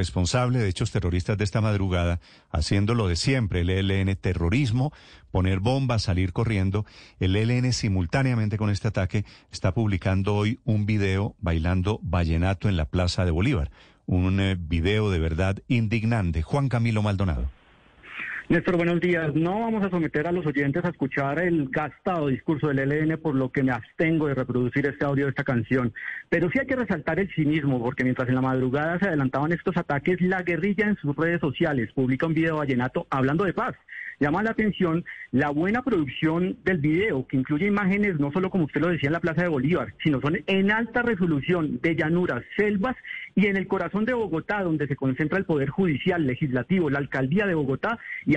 responsable de hechos terroristas de esta madrugada, haciendo lo de siempre, el ELN terrorismo, poner bombas, salir corriendo. El ELN simultáneamente con este ataque está publicando hoy un video bailando vallenato en la Plaza de Bolívar. Un eh, video de verdad indignante. Juan Camilo Maldonado. Néstor, buenos días. No vamos a someter a los oyentes a escuchar el gastado discurso del ELN, por lo que me abstengo de reproducir este audio de esta canción. Pero sí hay que resaltar el cinismo, porque mientras en la madrugada se adelantaban estos ataques, la guerrilla en sus redes sociales publica un video vallenato hablando de paz. Llama la atención la buena producción del video, que incluye imágenes no solo como usted lo decía en la Plaza de Bolívar, sino son en alta resolución de llanuras, selvas y en el corazón de Bogotá, donde se concentra el Poder Judicial, Legislativo, la Alcaldía de Bogotá y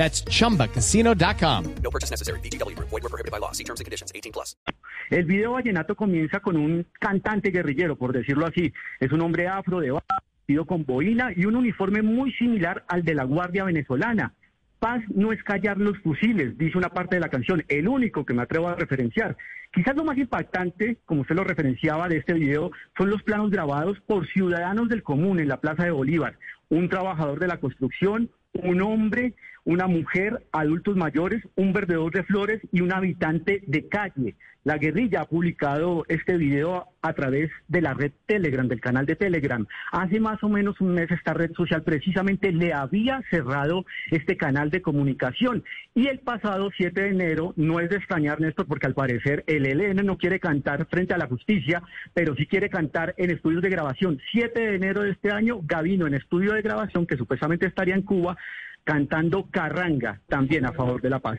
That's chumbacasino.com. No purchase necessary. BGW. Void were prohibited by law. See terms and conditions. 18 plus. El video vallenato comienza con un cantante guerrillero, por decirlo así. Es un hombre afro de vestido con boina y un uniforme muy similar al de la Guardia Venezolana. Paz no es callar los fusiles, dice una parte de la canción, el único que me atrevo a referenciar. Quizás lo más impactante, como usted lo referenciaba de este video, son los planos grabados por ciudadanos del común en la Plaza de Bolívar. Un trabajador de la construcción, un hombre, una mujer, adultos mayores, un vendedor de flores y un habitante de calle. La guerrilla ha publicado este video a través de la red Telegram, del canal de Telegram. Hace más o menos un mes esta red social precisamente le había cerrado este canal de comunicación. Y el pasado 7 de enero, no es de extrañar, Néstor, porque al parecer el ELN no quiere cantar frente a la justicia, pero sí quiere cantar en estudios de grabación. 7 de enero de este año, Gavino en estudio de grabación, que supuestamente estaría en Cuba, cantando Carranga, también a favor de la paz.